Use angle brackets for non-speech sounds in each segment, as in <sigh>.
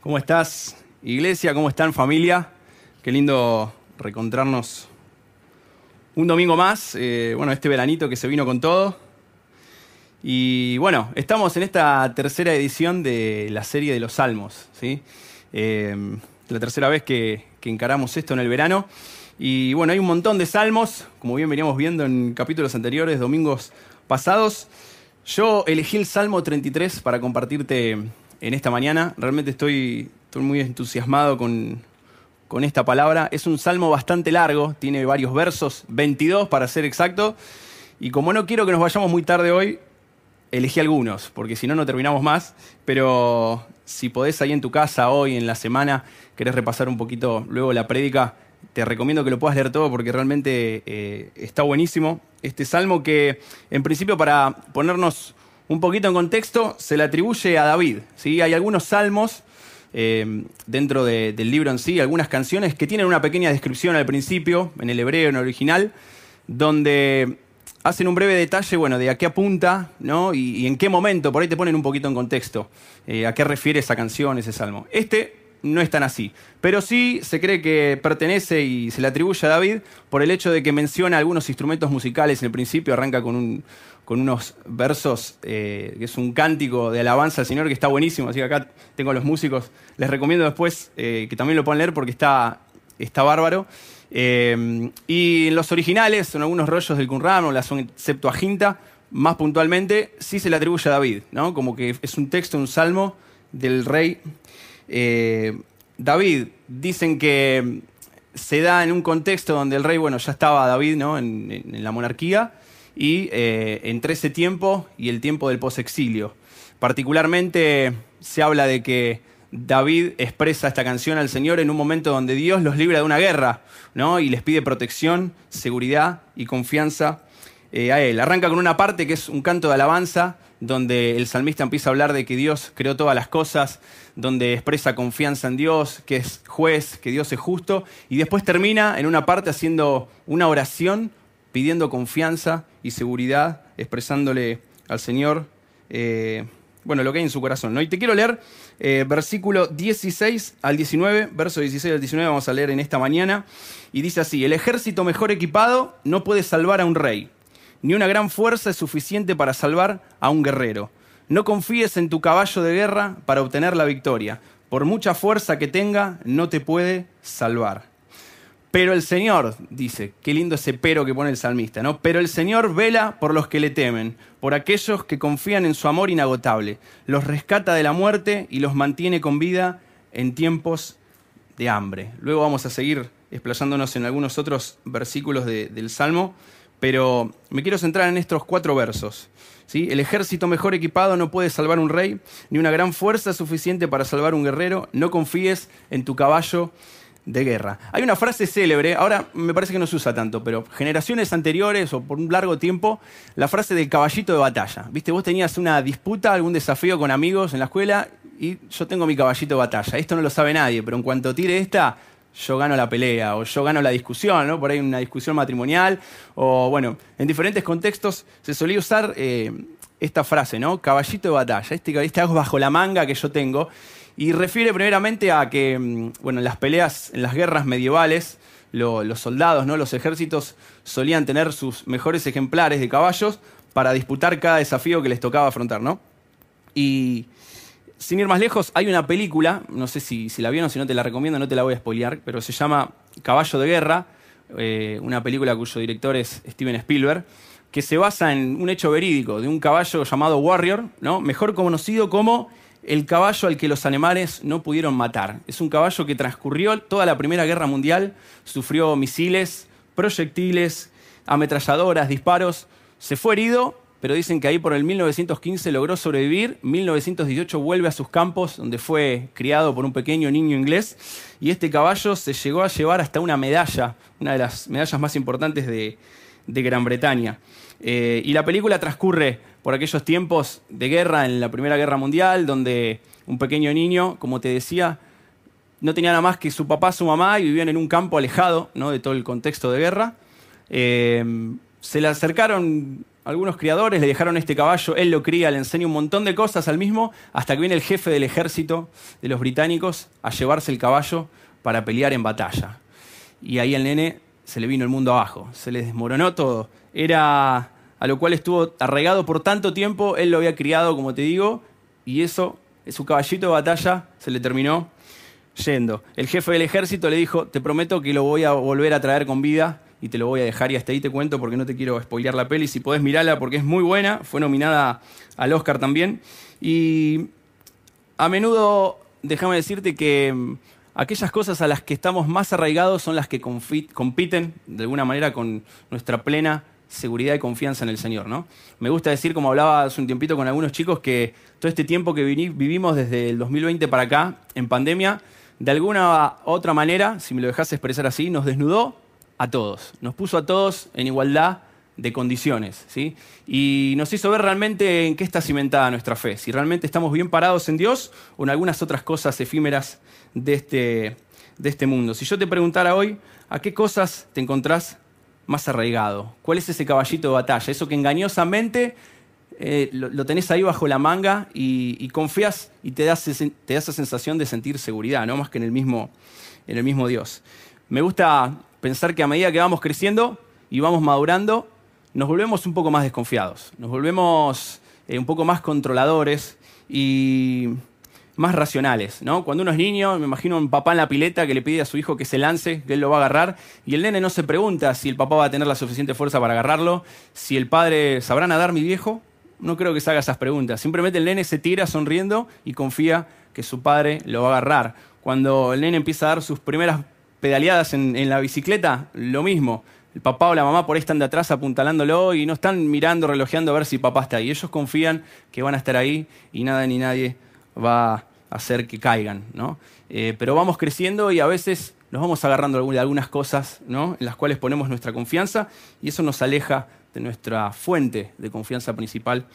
¿Cómo estás, iglesia? ¿Cómo están, familia? Qué lindo reencontrarnos un domingo más. Eh, bueno, este veranito que se vino con todo. Y bueno, estamos en esta tercera edición de la serie de los Salmos. ¿sí? Eh, la tercera vez que, que encaramos esto en el verano. Y bueno, hay un montón de salmos, como bien veníamos viendo en capítulos anteriores, domingos pasados. Yo elegí el Salmo 33 para compartirte en esta mañana. Realmente estoy, muy entusiasmado con, con esta palabra. Es un salmo bastante largo, tiene varios versos, 22 para ser exacto. Y como no quiero que nos vayamos muy tarde hoy, elegí algunos, porque si no, no terminamos más. Pero si podés ahí en tu casa hoy, en la semana, querés repasar un poquito luego la prédica, te recomiendo que lo puedas leer todo porque realmente eh, está buenísimo. Este salmo que, en principio, para ponernos un poquito en contexto, se le atribuye a David. ¿sí? Hay algunos salmos eh, dentro de- del libro en sí, algunas canciones que tienen una pequeña descripción al principio, en el hebreo, en el original, donde hacen un breve detalle, bueno, de a qué apunta, ¿no? Y, y en qué momento, por ahí te ponen un poquito en contexto, eh, a qué refiere esa canción, ese salmo. Este no es tan así, pero sí se cree que pertenece y se le atribuye a David por el hecho de que menciona algunos instrumentos musicales en el principio, arranca con, un- con unos versos, eh, que es un cántico de alabanza al Señor que está buenísimo, así que acá tengo a los músicos, les recomiendo después eh, que también lo puedan leer porque está, está bárbaro. Eh, y en los originales, en algunos rollos del Qumran o la son- Septuaginta, más puntualmente, sí se le atribuye a David, ¿no? Como que es un texto, un salmo del rey eh, David. Dicen que se da en un contexto donde el rey, bueno, ya estaba David, ¿no? En la monarquía, y eh, entre ese tiempo y el tiempo del posexilio. Particularmente se habla de que David expresa esta canción al Señor en un momento donde Dios los libra de una guerra, ¿no? Y les pide protección, seguridad y confianza eh, a Él. Arranca con una parte que es un canto de alabanza, donde el salmista empieza a hablar de que Dios creó todas las cosas, donde expresa confianza en Dios, que es juez, que Dios es justo, y después termina en una parte haciendo una oración, pidiendo confianza y seguridad, expresándole al Señor. eh, bueno, lo que hay en su corazón. ¿no? Y te quiero leer eh, versículo 16 al 19, verso 16 al 19 vamos a leer en esta mañana. Y dice así, el ejército mejor equipado no puede salvar a un rey, ni una gran fuerza es suficiente para salvar a un guerrero. No confíes en tu caballo de guerra para obtener la victoria. Por mucha fuerza que tenga, no te puede salvar. Pero el Señor, dice, qué lindo ese pero que pone el salmista, ¿no? Pero el Señor vela por los que le temen, por aquellos que confían en su amor inagotable. Los rescata de la muerte y los mantiene con vida en tiempos de hambre. Luego vamos a seguir explayándonos en algunos otros versículos de- del Salmo, pero me quiero centrar en estos cuatro versos. El ejército mejor equipado no puede salvar un rey, ni una gran fuerza suficiente para salvar un guerrero. No confíes en tu caballo de guerra. Hay una frase célebre, ahora me parece que no se usa tanto, pero generaciones anteriores o por un largo tiempo, la frase del caballito de batalla. Viste, vos tenías una disputa, algún desafío con amigos en la escuela y yo tengo mi caballito de batalla. Esto no lo sabe nadie, pero en cuanto tire esta, yo gano la pelea o yo gano la discusión, ¿no? Por ahí una discusión matrimonial o bueno, en diferentes contextos se solía usar eh, esta frase, ¿no? Caballito de batalla, este, este bajo la manga que yo tengo y refiere primeramente a que, mm, bueno, en las peleas, en las guerras medievales, lo- los soldados, ¿no? los ejércitos solían tener sus mejores ejemplares de caballos para disputar cada desafío que les tocaba afrontar, ¿no? Y sin ir más lejos, hay una película, no sé si, si la vieron, si no te la recomiendo, no te la voy a spoilear, pero se llama Caballo de Guerra, eh, una película cuyo director es Steven Spielberg, que se basa en un hecho verídico de un caballo llamado Warrior, ¿no? mejor conocido como el caballo al que los alemanes no pudieron matar. Es un caballo que transcurrió toda la Primera Guerra Mundial, sufrió misiles, proyectiles, ametralladoras, disparos, se fue herido, pero dicen que ahí por el 1915 logró sobrevivir, 1918 vuelve a sus campos, donde fue criado por un pequeño niño inglés, y este caballo se llegó a llevar hasta una medalla, una de las medallas más importantes de, Gran Bretaña. Eh, y la película transcurre por aquellos tiempos de guerra en la Primera Guerra Mundial, donde un pequeño niño, como te decía, no tenía nada más que su papá, su mamá, y vivían en un campo alejado ¿no? de todo el contexto de guerra. Eh, se le acercaron algunos criadores le dejaron este caballo, él lo cría, le enseña un montón de cosas al mismo, hasta que viene el jefe del ejército de los británicos a llevarse el caballo para pelear en batalla. Y ahí al nene se le vino el mundo abajo, se le desmoronó todo. Era a lo cual estuvo arraigado por tanto tiempo, él lo había criado, como te digo, y eso, su caballito de batalla, se le terminó yendo. El jefe del ejército le dijo, te prometo que lo voy a volver a traer con vida y te lo voy a dejar y hasta ahí te cuento porque no te quiero spoilear la peli. Si podés mirarla porque es muy buena, fue nominada al Oscar también. Y a menudo, déjame decirte que mm, aquellas cosas a las que estamos más arraigados son las que compiten de alguna manera con nuestra plena seguridad y confianza en el Señor, ¿no? Me gusta decir, como hablaba hace un tiempito con algunos chicos, que todo este tiempo que vivimos desde el 2020 para acá, en pandemia, de alguna otra manera, si me lo dejas expresar así, nos desnudó a todos, nos puso a todos en igualdad de condiciones, ¿sí? Y nos hizo ver realmente en qué está cimentada nuestra fe, si realmente estamos bien parados en Dios o en algunas otras cosas efímeras de este, de este mundo. Si yo te preguntara hoy, ¿a qué cosas te encontrás más arraigado? ¿Cuál es ese caballito de batalla? Eso que engañosamente eh, lo, tenés ahí bajo la manga y, confías y te das, te esa sensación de sentir seguridad, no más que en el, mismo, en el mismo Dios. Me gusta pensar que a medida que vamos creciendo y vamos madurando, nos volvemos un poco más desconfiados, nos volvemos eh, un poco más controladores y más racionales. ¿no? Cuando uno es niño, me imagino un papá en la pileta que le pide a su hijo que se lance, que él lo va a agarrar, y el nene no se pregunta si el papá va a tener la suficiente fuerza para agarrarlo, si el padre sabrá nadar mi viejo, no creo que se haga esas preguntas. Simplemente el nene se tira sonriendo y confía que su padre lo va a agarrar. Cuando el nene empieza a dar sus primeras pedaleadas en, la bicicleta, lo mismo. El papá o la mamá por ahí están de atrás apuntalándolo y no están mirando, relojeando a ver si papá está ahí. Ellos confían que van a estar ahí y nada ni nadie va a hacer que caigan. ¿no? Eh, pero vamos creciendo y a veces nos vamos agarrando de algunas cosas ¿no? en las cuales ponemos nuestra confianza y eso nos aleja de nuestra fuente de confianza principal,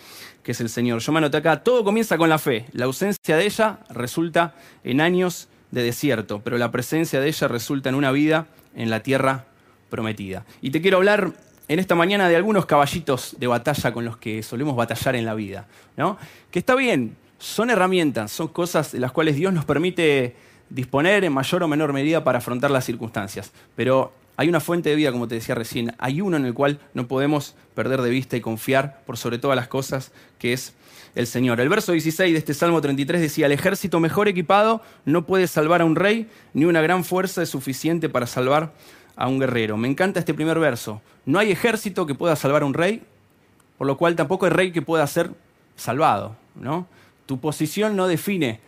que es el Señor. Yo me anoté acá, todo comienza con la fe. La ausencia de ella resulta en años de desierto, pero la presencia de ella resulta en una vida en la tierra prometida. Y te quiero hablar en esta mañana de algunos caballitos de batalla con los que solemos batallar en la vida, ¿no? Que está bien, son herramientas, son cosas de las cuales Dios nos permite disponer en mayor o menor medida para afrontar las circunstancias, pero hay una fuente de vida, como te decía recién, hay uno en el cual no podemos perder de vista y confiar por sobre todas las cosas, que es el Señor. El verso 16 de este Salmo 33 decía, el ejército mejor equipado no puede salvar a un rey, ni una gran fuerza es suficiente para salvar a un guerrero. Me encanta este primer verso. No hay ejército que pueda salvar a un rey, por lo cual tampoco hay rey que pueda ser salvado. ¿no? Tu posición no define,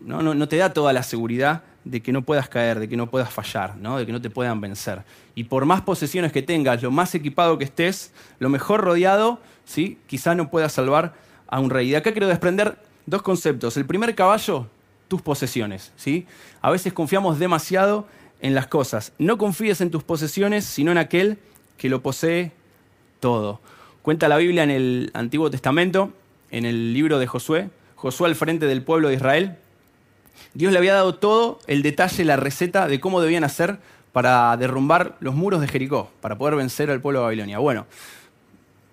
no, te da toda la seguridad de que no puedas caer, de que no puedas fallar, de que no te puedan vencer. Y por más posesiones que tengas, lo más equipado que estés, lo mejor rodeado, ¿sí? quizá no puedas salvar a un rey. Y de acá quiero desprender dos conceptos. El primer caballo, tus posesiones. ¿sí? A veces confiamos demasiado en las cosas. No confíes en tus posesiones, sino en aquel que lo posee todo. Cuenta la Biblia en el Antiguo Testamento, en el libro de Josué, Josué al frente del pueblo de Israel, Dios le había dado todo el detalle, la receta de cómo debían hacer para derrumbar los muros de Jericó, para poder vencer al pueblo de Babilonia. Bueno,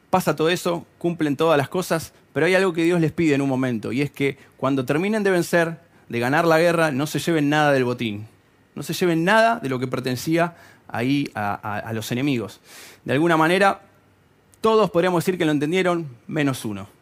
pasa todo eso, cumplen todas las cosas, pero hay algo que Dios les pide en un momento, y es que cuando terminen de vencer, de ganar la guerra, no se lleven nada del botín, no se lleven nada de lo que pertenecía ahí a, a los enemigos. De alguna manera, todos podríamos decir que lo entendieron, menos uno.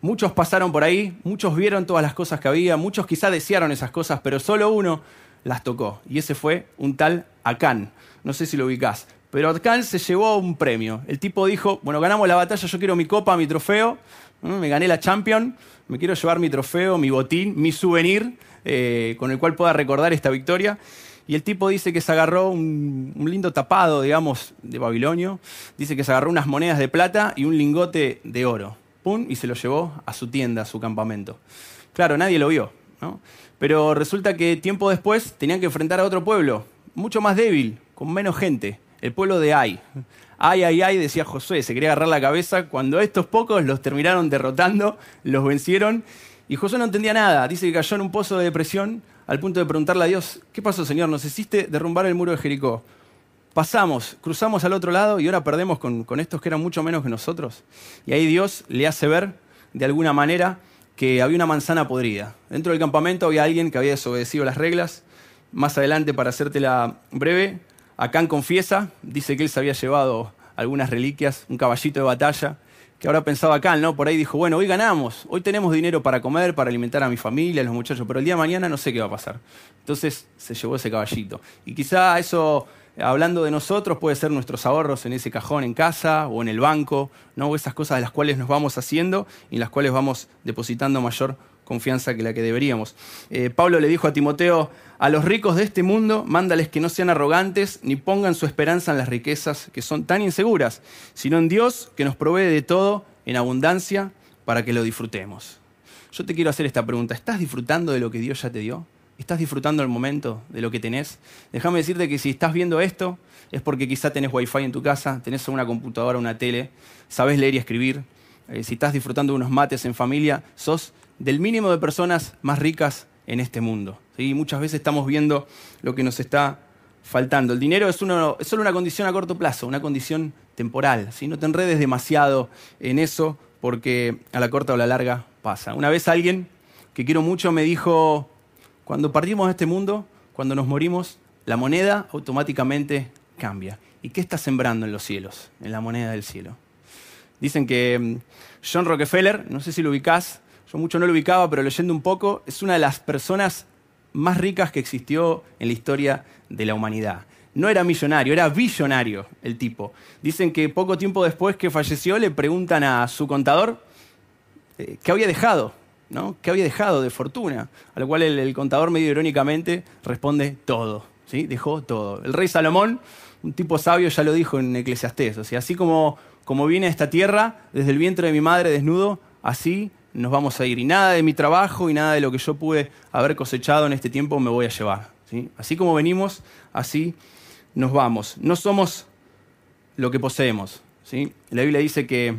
Muchos pasaron por ahí, muchos vieron todas las cosas que había, muchos quizá desearon esas cosas, pero solo uno las tocó. Y ese fue un tal Acán. No sé si lo ubicás. Pero Acán se llevó un premio. El tipo dijo, bueno, ganamos la batalla, yo quiero mi copa, mi trofeo, me gané la Champion, me quiero llevar mi trofeo, mi botín, mi souvenir, eh, con el cual pueda recordar esta victoria. Y el tipo dice que se agarró un, un, lindo tapado, digamos, de Babilonio. Dice que se agarró unas monedas de plata y un lingote de oro y se lo llevó a su tienda, a su campamento. Claro, nadie lo vio, ¿no? Pero resulta que tiempo después tenían que enfrentar a otro pueblo, mucho más débil, con menos gente, el pueblo de Ai. Ay, ay, ay, decía Josué, se quería agarrar la cabeza cuando estos pocos los terminaron derrotando, los vencieron, y Josué no entendía nada, dice que cayó en un pozo de depresión al punto de preguntarle a Dios, ¿qué pasó Señor? ¿Nos hiciste derrumbar el muro de Jericó? Pasamos, cruzamos al otro lado y ahora perdemos con, con estos que eran mucho menos que nosotros. Y ahí Dios le hace ver, de alguna manera, que había una manzana podrida. Dentro del campamento había alguien que había desobedecido las reglas. Más adelante, para hacértela breve, Acán confiesa, dice que él se había llevado algunas reliquias, un caballito de batalla, que ahora pensaba Acán, ¿no? Por ahí dijo, bueno, hoy ganamos, hoy tenemos dinero para comer, para alimentar a mi familia, a los muchachos, pero el día de mañana no sé qué va a pasar. Entonces se llevó ese caballito. Y quizá eso hablando de nosotros, puede ser nuestros ahorros en ese cajón en casa o en el banco, ¿no? esas cosas de las cuales nos vamos haciendo y en las cuales vamos depositando mayor confianza que la que deberíamos. Eh, Pablo le dijo a Timoteo, a los ricos de este mundo, mándales que no sean arrogantes ni pongan su esperanza en las riquezas que son tan inseguras, sino en Dios que nos provee de todo en abundancia para que lo disfrutemos. Yo te quiero hacer esta pregunta, ¿estás disfrutando de lo que Dios ya te dio? ¿Estás disfrutando el momento de lo que tenés? Déjame decirte que si estás viendo esto es porque quizá tenés wifi en tu casa, tenés una computadora, una tele, sabes leer y escribir. Eh, si estás disfrutando de unos mates en familia, sos del mínimo de personas más ricas en este mundo. ¿sí? Muchas veces estamos viendo lo que nos está faltando. El dinero es, solo una condición a corto plazo, una condición temporal. No te enredes demasiado en eso porque a la corta o a la larga pasa. Una vez alguien que quiero mucho me dijo, cuando partimos de este mundo, cuando nos morimos, la moneda automáticamente cambia. ¿Y qué está sembrando en los cielos, en la moneda del cielo? Dicen que mm, John Rockefeller, no sé si lo ubicás, yo mucho no lo ubicaba, pero leyendo un poco, es una de las personas más ricas que existió en la historia de la humanidad. No era millonario, era billonario el tipo. Dicen que poco tiempo después que falleció le preguntan a su contador eh, qué había dejado ¿no? ¿Qué había dejado de fortuna? A lo cual el, contador medio irónicamente responde todo, ¿sí? Dejó todo. El rey Salomón, un tipo sabio, ya lo dijo en Eclesiastés, o sea, así como, como viene esta tierra, desde el vientre de mi madre desnudo, así nos vamos a ir. Y nada de mi trabajo y nada de lo que yo pude haber cosechado en este tiempo me voy a llevar. ¿sí? Así como venimos, así nos vamos. No somos lo que poseemos. ¿sí? La Biblia dice que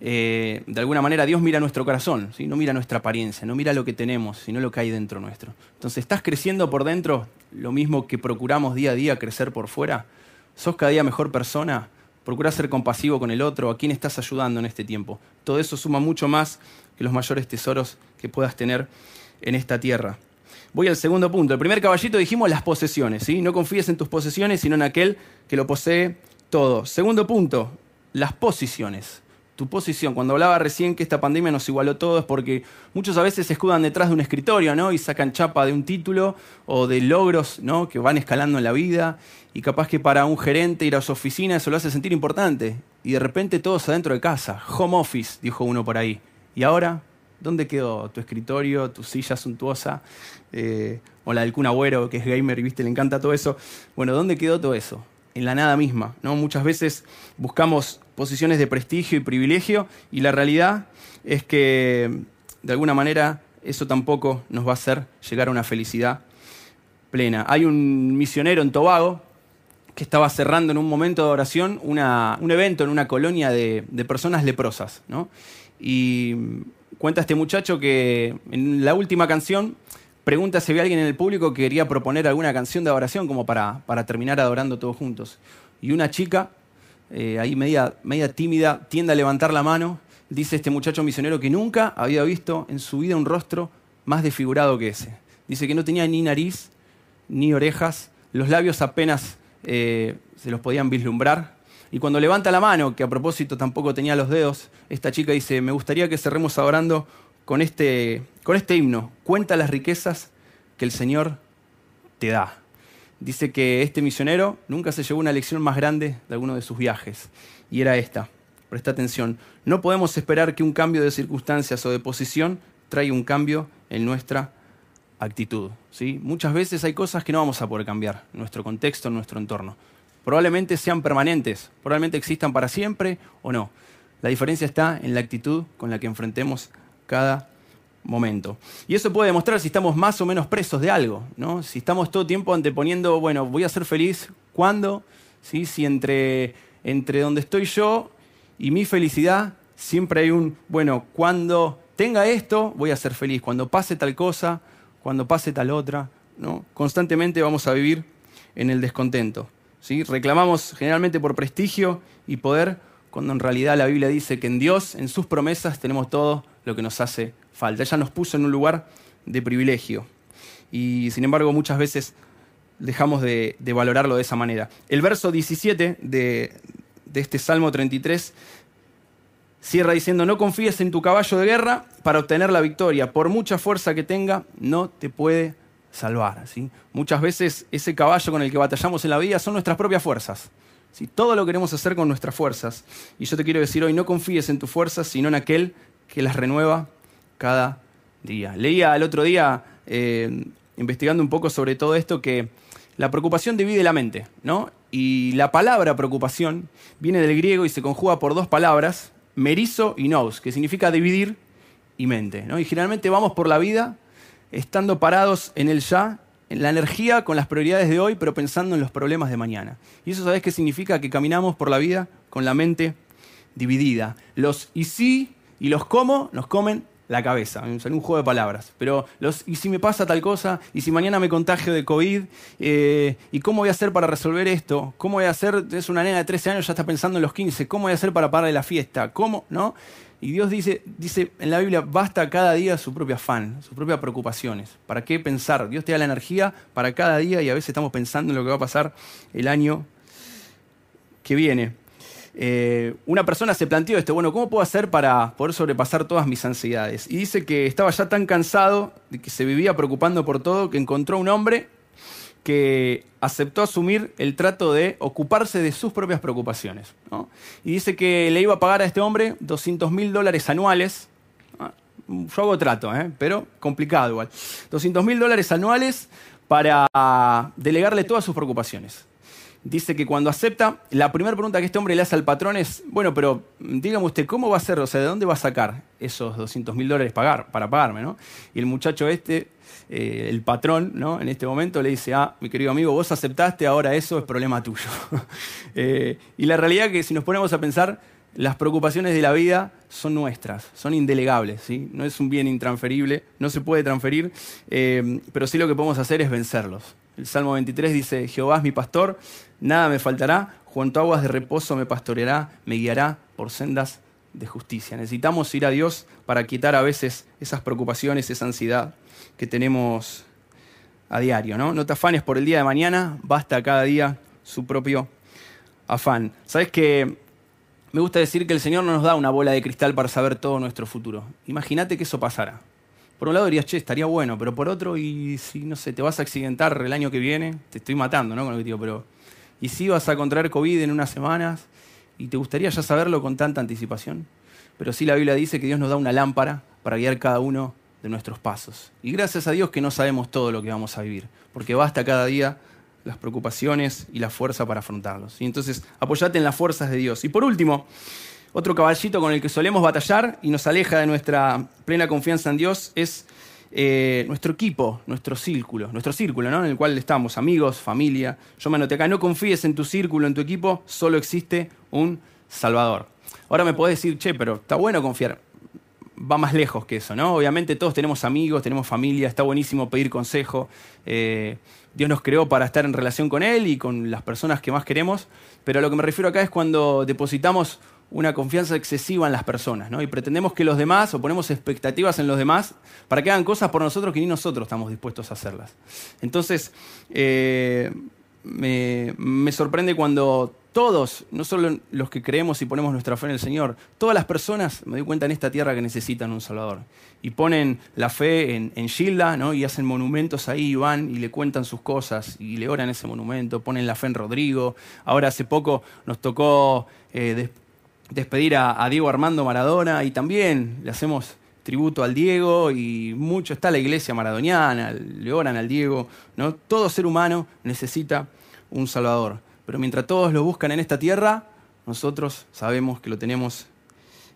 eh, de alguna manera Dios mira nuestro corazón, ¿sí? no mira nuestra apariencia, no mira lo que tenemos, sino lo que hay dentro nuestro. Entonces, ¿estás creciendo por dentro lo mismo que procuramos día a día crecer por fuera? ¿Sos cada día mejor persona? ¿Procurás ser compasivo con el otro? ¿A quién estás ayudando en este tiempo? Todo eso suma mucho más que los mayores tesoros que puedas tener en esta tierra. Voy al segundo punto. El primer caballito dijimos las posesiones. ¿sí? No confíes en tus posesiones, sino en aquel que lo posee todo. Segundo punto, las posiciones tu posición. Cuando hablaba recién que esta pandemia nos igualó todo es porque muchos a veces se escudan detrás de un escritorio, ¿no? Y sacan chapa de un título o de logros, ¿no? Que van escalando en la vida. Y capaz que para un gerente ir a su oficina eso lo hace sentir importante. Y de repente todos adentro de casa. Home office, dijo uno por ahí. ¿Y ahora? ¿Dónde quedó tu escritorio, tu silla suntuosa? Eh, o la del Kun que es gamer y viste, le encanta todo eso. Bueno, ¿dónde quedó todo eso? En la nada misma, ¿no? Muchas veces buscamos posiciones de prestigio y privilegio y la realidad es que de alguna manera eso tampoco nos va a hacer llegar a una felicidad plena. Hay un misionero en Tobago que estaba cerrando en un momento de oración un evento en una colonia de, personas leprosas. Y cuenta este muchacho que en la última canción pregunta si había alguien en el público que quería proponer alguna canción de adoración como para, para terminar adorando todos juntos. Y una chica eh, ahí media, media tímida, tiende a levantar la mano. Dice este muchacho misionero que nunca había visto en su vida un rostro más desfigurado que ese. Dice que no tenía ni nariz ni orejas, los labios apenas eh, se los podían vislumbrar. Y cuando levanta la mano, que a propósito tampoco tenía los dedos, esta chica dice, me gustaría que cerremos adorando con este, con este himno. Cuenta las riquezas que el Señor te da dice que este misionero nunca se llevó una lección más grande de alguno de sus viajes, y era esta. Presta atención, no podemos esperar que un cambio de circunstancias o de posición traiga un cambio en nuestra actitud. ¿sí? Muchas veces hay cosas que no vamos a poder cambiar nuestro contexto, nuestro entorno. Probablemente sean permanentes, probablemente existan para siempre o no. La diferencia está en la actitud con la que enfrentemos cada momento. Y eso puede demostrar si estamos más o menos presos de algo, ¿no? Si estamos todo tiempo anteponiendo, bueno, voy a ser feliz, ¿cuándo? ¿Sí? Si entre, entre donde estoy yo y mi felicidad siempre hay un, bueno, cuando tenga esto, voy a ser feliz, cuando pase tal cosa, cuando pase tal otra, ¿no? Constantemente vamos a vivir en el descontento. ¿sí? Reclamamos generalmente por prestigio y poder, cuando en realidad la Biblia dice que en Dios, en sus promesas, tenemos todo lo que nos hace falta. Ella nos puso en un lugar de privilegio. Y sin embargo, muchas veces dejamos de, valorarlo de esa manera. El verso 17 de, este Salmo 33 cierra diciendo, no confíes en tu caballo de guerra para obtener la victoria. Por mucha fuerza que tenga, no te puede salvar. ¿sí? Muchas veces ese caballo con el que batallamos en la vida son nuestras propias fuerzas. ¿Sí? Todo lo queremos hacer con nuestras fuerzas. Y yo te quiero decir hoy, no confíes en tus fuerzas, sino en aquel que las renueva cada día. Leía el otro día, eh, investigando un poco sobre todo esto, que la preocupación divide la mente, ¿no? Y la palabra preocupación viene del griego y se conjuga por dos palabras, merizo y nous, que significa dividir y mente, ¿no? Y generalmente vamos por la vida estando parados en el ya, la energía con las prioridades de hoy, pero pensando en los problemas de mañana. Y eso sabes qué significa que caminamos por la vida con la mente dividida. Los y sí y los cómo nos comen la cabeza. Es un juego de palabras. Pero los, ¿y si me pasa tal cosa? ¿Y si mañana me contagio de COVID? Eh, ¿Y cómo voy a hacer para resolver esto? ¿Cómo voy a hacer? Es una nena de 13 años, ya está pensando en los 15. ¿Cómo voy a hacer para parar de la fiesta? ¿Cómo? ¿No? Y Dios dice, dice en la Biblia, basta cada día su propio afán, sus propias preocupaciones. ¿Para qué pensar? Dios te da la energía para cada día y a veces estamos pensando en lo que va a pasar el año que viene. Eh, una persona se planteó esto, bueno, ¿cómo puedo hacer para poder sobrepasar todas mis ansiedades? Y dice que estaba ya tan cansado de que se vivía preocupando por todo que encontró un hombre que aceptó asumir el trato de ocuparse de sus propias preocupaciones. Y dice que le iba a pagar a este hombre 200 mil dólares anuales. Yo hago trato, ¿eh? pero complicado igual. 200 mil dólares anuales para delegarle todas sus preocupaciones. Dice que cuando acepta, la primera pregunta que este hombre le hace al patrón es, bueno, pero dígame usted, ¿cómo va a ser? O sea, ¿de dónde va a sacar esos 200 mil dólares pagar, para pagarme? ¿no? Y el muchacho este eh, el patrón, ¿no? En este momento le dice, ah, mi querido amigo, vos aceptaste, ahora eso es problema tuyo. <laughs> Eh, y la realidad es que si nos ponemos a pensar, las preocupaciones de la vida son nuestras, son indelegables, ¿sí? No es un bien intransferible, no se puede transferir, eh, pero sí lo que podemos hacer es vencerlos. El Salmo 23 dice, Jehová es mi pastor, nada me faltará, junto a aguas de reposo me pastoreará, me guiará por sendas de justicia. Necesitamos ir a Dios para quitar a veces esas preocupaciones, esa ansiedad que tenemos a diario. ¿no? no te afanes por el día de mañana, basta cada día su propio afán. Sabes que me gusta decir que el Señor no nos da una bola de cristal para saber todo nuestro futuro. Imagínate que eso pasara. Por un lado dirías, che, estaría bueno, pero por otro, y si, no sé, te vas a accidentar el año que viene, te estoy matando, ¿no? Con lo que digo, pero. ¿Y si vas a contraer COVID en unas semanas? ¿Y te gustaría ya saberlo con tanta anticipación? Pero sí la Biblia dice que Dios nos da una lámpara para guiar cada uno de nuestros pasos. Y gracias a Dios que no sabemos todo lo que vamos a vivir, porque basta cada día las preocupaciones y la fuerza para afrontarlos. Y entonces apoyate en las fuerzas de Dios. Y por último, otro caballito con el que solemos batallar y nos aleja de nuestra plena confianza en Dios es eh, nuestro equipo, nuestro círculo, nuestro círculo ¿no? en el cual estamos, amigos, familia. Yo me anoté acá, no confíes en tu círculo, en tu equipo, solo existe un Salvador. Ahora me podés decir, che, pero está bueno confiar va más lejos que eso, ¿no? Obviamente todos tenemos amigos, tenemos familia, está buenísimo pedir consejo. Eh, Dios nos creó para estar en relación con Él y con las personas que más queremos, pero a lo que me refiero acá es cuando depositamos una confianza excesiva en las personas, ¿no? Y pretendemos que los demás, o ponemos expectativas en los demás, para que hagan cosas por nosotros que ni nosotros estamos dispuestos a hacerlas. Entonces, eh, me, sorprende cuando todos, no solo los que creemos y ponemos nuestra fe en el Señor, todas las personas, me doy cuenta en esta tierra que necesitan un Salvador. Y ponen la fe en, en Gilda, ¿no? y hacen monumentos ahí, y van y le cuentan sus cosas y le oran ese monumento, ponen la fe en Rodrigo. Ahora hace poco nos tocó eh, despedir a, Diego Armando Maradona y también le hacemos tributo al Diego y mucho está la iglesia maradoniana, le oran al Diego, ¿no? Todo ser humano necesita un Salvador. Pero mientras todos lo buscan en esta tierra, nosotros sabemos que lo tenemos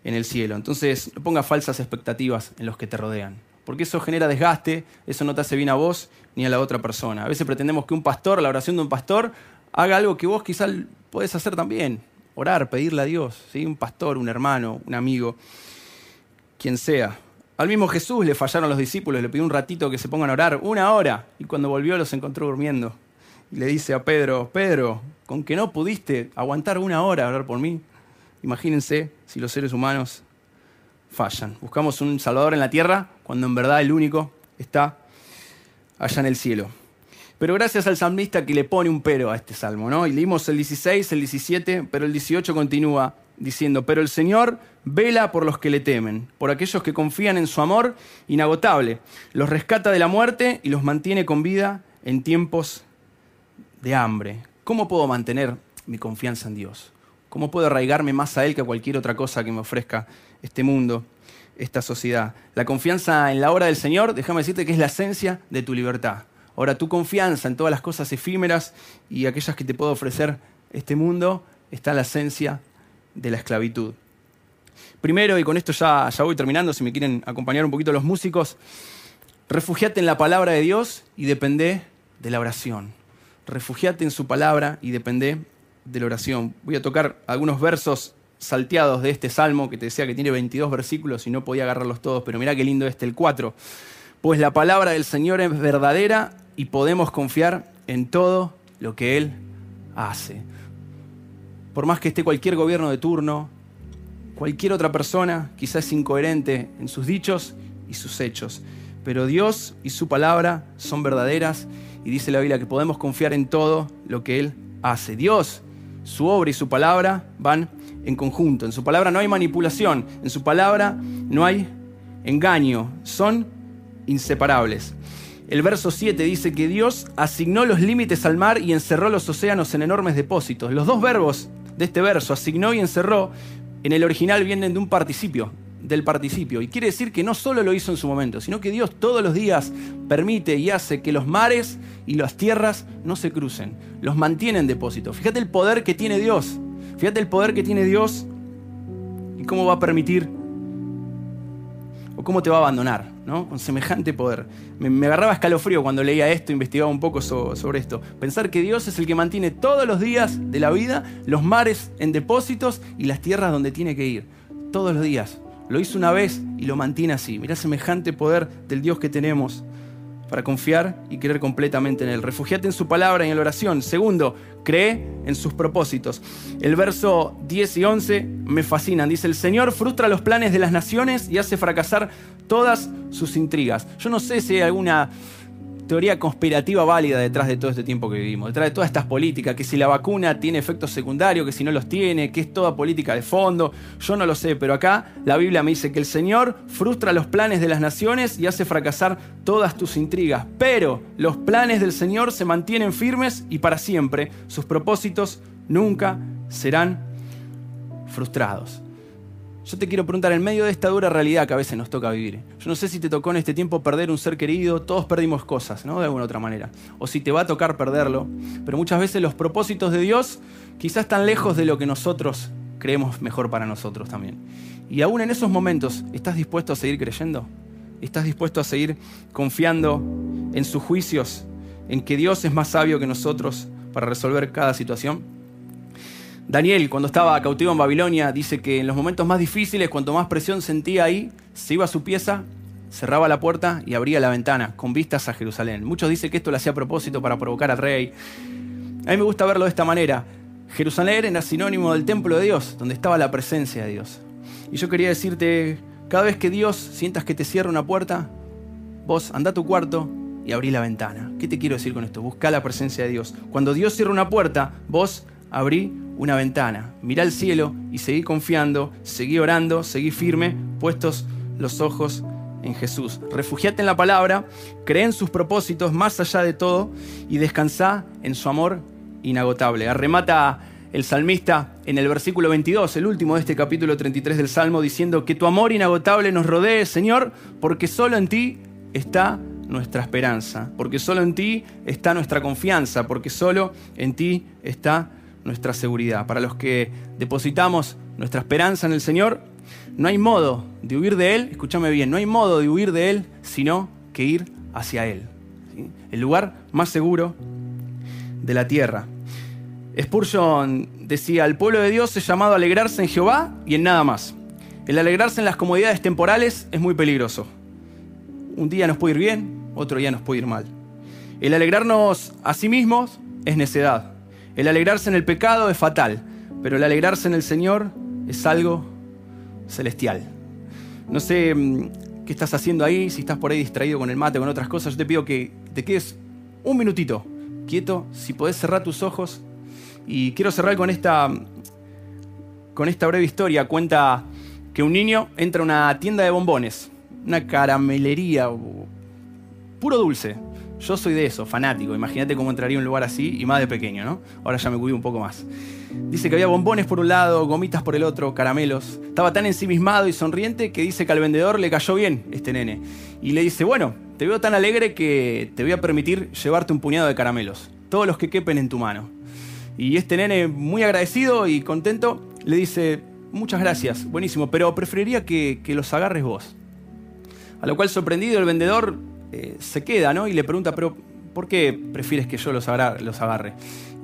en el cielo. Entonces, no pongas falsas expectativas en los que te rodean, porque eso genera desgaste, eso no te hace bien a vos ni a la otra persona. A veces pretendemos que un pastor, la oración de un pastor, haga algo que vos quizás podés hacer también, orar, pedirle a Dios, ¿sí? un pastor, un hermano, un amigo, quien sea. Al mismo Jesús le fallaron los discípulos, le pidió un ratito que se pongan a orar, una hora, y cuando volvió los encontró durmiendo. y le dice a Pedro, Pedro, con que no pudiste aguantar una hora a hablar por mí, imagínense si los seres humanos fallan. Buscamos un Salvador en la tierra cuando en verdad el único está allá en el cielo. Pero gracias al salmista que le pone un pero a este salmo, ¿no? Y leímos el 16, el 17, pero el 18 continúa diciendo, pero el Señor vela por los que le temen, por aquellos que confían en su amor inagotable, los rescata de la muerte y los mantiene con vida en tiempos de hambre. ¿Cómo puedo mantener mi confianza en Dios? ¿Cómo puedo arraigarme más a Él que a cualquier otra cosa que me ofrezca este mundo, esta sociedad? La confianza en la obra del Señor, déjame decirte que es la esencia de tu libertad. Ahora, tu confianza en todas las cosas efímeras y aquellas que te puede ofrecer este mundo está la esencia de la esclavitud. Primero, y con esto ya, ya voy terminando, si me quieren acompañar un poquito los músicos, refugiate en la palabra de Dios y depende de la oración. Refugiate en su palabra y depende de la oración. Voy a tocar algunos versos salteados de este salmo que te decía que tiene 22 versículos y no podía agarrarlos todos, pero mira qué lindo este, el 4. Pues la palabra del Señor es verdadera y podemos confiar en todo lo que Él hace. Por más que esté cualquier gobierno de turno, cualquier otra persona quizás incoherente en sus dichos y sus hechos, pero Dios y su palabra son verdaderas y dice la Biblia que podemos confiar en todo lo que Él hace. Dios, su obra y su palabra van en conjunto. En su palabra no hay manipulación, en su palabra no hay engaño, son inseparables. El verso 7 dice que Dios asignó los límites al mar y encerró los océanos en enormes depósitos. Los dos verbos de este verso, asignó y encerró, en el original vienen de un participio, del participio. Y quiere decir que no solo lo hizo en su momento, sino que Dios todos los días permite y hace que los mares y las tierras no se crucen. Los mantiene en depósito. Fíjate el poder que tiene Dios. Fíjate el poder que tiene Dios y cómo va a permitir o cómo te va a abandonar, ¿no? Con semejante poder. Me, agarraba escalofrío cuando leía esto, investigaba un poco sobre esto. Pensar que Dios es el que mantiene todos los días de la vida los mares en depósitos y las tierras donde tiene que ir. Todos los días. Lo hizo una vez y lo mantiene así. Mirá semejante poder del Dios que tenemos para confiar y creer completamente en Él. Refugiate en su palabra y en la oración. Segundo, cree en sus propósitos. El verso 10 y 11 me fascinan. Dice, el Señor frustra los planes de las naciones y hace fracasar todas sus intrigas. Yo no sé si hay alguna teoría conspirativa válida detrás de todo este tiempo que vivimos, detrás de todas estas políticas, que si la vacuna tiene efectos secundarios, que si no los tiene, que es toda política de fondo, yo no lo sé, pero acá la Biblia me dice que el Señor frustra los planes de las naciones y hace fracasar todas tus intrigas, pero los planes del Señor se mantienen firmes y para siempre, sus propósitos nunca serán frustrados. Yo te quiero preguntar, en medio de esta dura realidad que a veces nos toca vivir, yo no sé si te tocó en este tiempo perder un ser querido, todos perdimos cosas, ¿no? De alguna otra manera. O si te va a tocar perderlo, pero muchas veces los propósitos de Dios quizás están lejos de lo que nosotros creemos mejor para nosotros también. Y aún en esos momentos, ¿estás dispuesto a seguir creyendo? ¿Estás dispuesto a seguir confiando en sus juicios, en que Dios es más sabio que nosotros para resolver cada situación? Daniel, cuando estaba cautivo en Babilonia, dice que en los momentos más difíciles, cuanto más presión sentía ahí, se iba a su pieza, cerraba la puerta y abría la ventana con vistas a Jerusalén. Muchos dicen que esto lo hacía a propósito para provocar al rey. A mí me gusta verlo de esta manera. Jerusalén era sinónimo del templo de Dios, donde estaba la presencia de Dios. Y yo quería decirte, cada vez que Dios sientas que te cierra una puerta, vos anda a tu cuarto y abrí la ventana. ¿Qué te quiero decir con esto? Busca la presencia de Dios. Cuando Dios cierra una puerta, vos abrí una ventana, mirá al cielo y seguí confiando, seguí orando, seguí firme, puestos los ojos en Jesús. Refugiate en la palabra, cree en sus propósitos más allá de todo y descansa en su amor inagotable. Arremata el salmista en el versículo 22, el último de este capítulo 33 del Salmo, diciendo que tu amor inagotable nos rodee, Señor, porque solo en ti está nuestra esperanza, porque solo en ti está nuestra confianza, porque solo en ti está nuestra seguridad. Para los que depositamos nuestra esperanza en el Señor, no hay modo de huir de Él, escúchame bien, no hay modo de huir de Él, sino que ir hacia Él. El lugar más seguro de la tierra. Spurgeon decía, el pueblo de Dios es llamado a alegrarse en Jehová y en nada más. El alegrarse en las comodidades temporales es muy peligroso. Un día nos puede ir bien, otro día nos puede ir mal. El alegrarnos a sí mismos es necedad. El alegrarse en el pecado es fatal, pero el alegrarse en el Señor es algo celestial. No sé mm, qué estás haciendo ahí, si estás por ahí distraído con el mate o con otras cosas, yo te pido que te quedes un minutito quieto, si podés cerrar tus ojos. Y quiero cerrar con esta, con esta breve historia. Cuenta que un niño entra a una tienda de bombones, una caramelería, puro dulce. Yo soy de eso, fanático. Imagínate cómo entraría a un lugar así y más de pequeño, ¿no? Ahora ya me cuido un poco más. Dice que había bombones por un lado, gomitas por el otro, caramelos. Estaba tan ensimismado y sonriente que dice que al vendedor le cayó bien este nene. Y le dice, bueno, te veo tan alegre que te voy a permitir llevarte un puñado de caramelos. Todos los que quepen en tu mano. Y este nene, muy agradecido y contento, le dice, muchas gracias, buenísimo, pero preferiría que, que los agarres vos. A lo cual sorprendido el vendedor eh, se queda, ¿no? Y le pregunta, pero ¿por qué prefieres que yo los, agarre?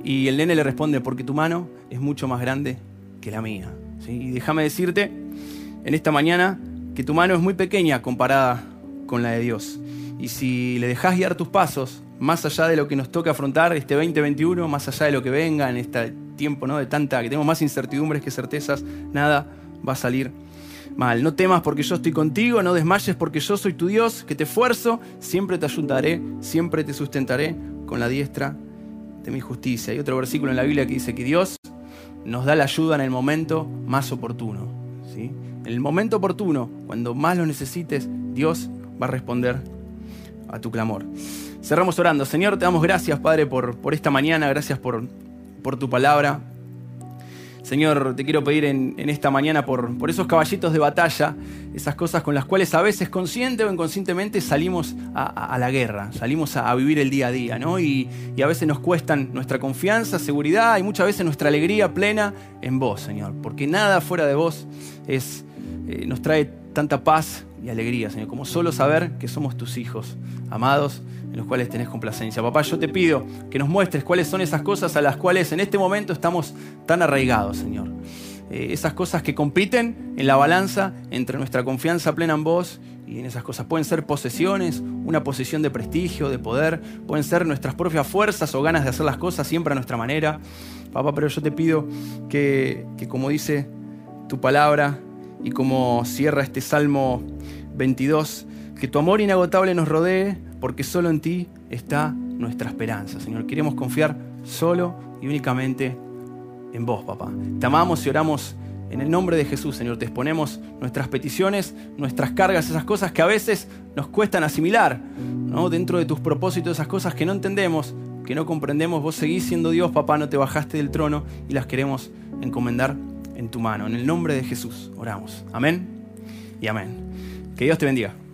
Y el nene le responde, porque tu mano es mucho más grande que la mía. Y déjame decirte en esta mañana que tu mano es muy pequeña comparada con la de Dios. Y si le dejas guiar tus pasos, más allá de lo que nos toca afrontar este 2021, más allá de lo que venga en este tiempo ¿no? de tanta, que tenemos más incertidumbres que certezas, nada va a salir mal. No temas porque yo estoy contigo, no desmayes porque yo soy tu Dios, que te esfuerzo, siempre te ayudaré, siempre te sustentaré con la diestra de mi justicia. Hay otro versículo en la Biblia que dice que Dios nos da la ayuda en el momento más oportuno. ¿sí? En el momento oportuno, cuando más lo necesites, Dios va a responder a tu clamor. Cerramos orando. Señor, te damos gracias, Padre, por, por esta mañana, gracias por, por tu palabra. Señor, te quiero pedir en, esta mañana por, esos caballitos de batalla, esas cosas con las cuales a veces consciente o inconscientemente salimos a, la guerra, salimos a, vivir el día a día, ¿no? Y, a veces nos cuestan nuestra confianza, seguridad y muchas veces nuestra alegría plena en vos, Señor, porque nada fuera de vos es, eh, nos trae tanta paz y alegría, Señor, como solo saber que somos tus hijos, amados los cuales tenés complacencia. Papá, yo te pido que nos muestres cuáles son esas cosas a las cuales en este momento estamos tan arraigados, Señor. Eh, esas cosas que compiten en la balanza entre nuestra confianza plena en vos y en esas cosas. Pueden ser posesiones, una posición de prestigio, de poder, pueden ser nuestras propias fuerzas o ganas de hacer las cosas siempre a nuestra manera. Papá, pero yo te pido que, que como dice tu palabra y como cierra este Salmo 22, que tu amor inagotable nos rodee, porque solo en ti está nuestra esperanza, Señor. Queremos confiar solo y únicamente en vos, papá. Te amamos y oramos en el nombre de Jesús, Señor. Te exponemos nuestras peticiones, nuestras cargas, esas cosas que a veces nos cuestan asimilar, ¿no? Dentro de tus propósitos, esas cosas que no entendemos, que no comprendemos. Vos seguís siendo Dios, papá, no te bajaste del trono y las queremos encomendar en tu mano. En el nombre de Jesús oramos. Amén y amén. Que Dios te bendiga.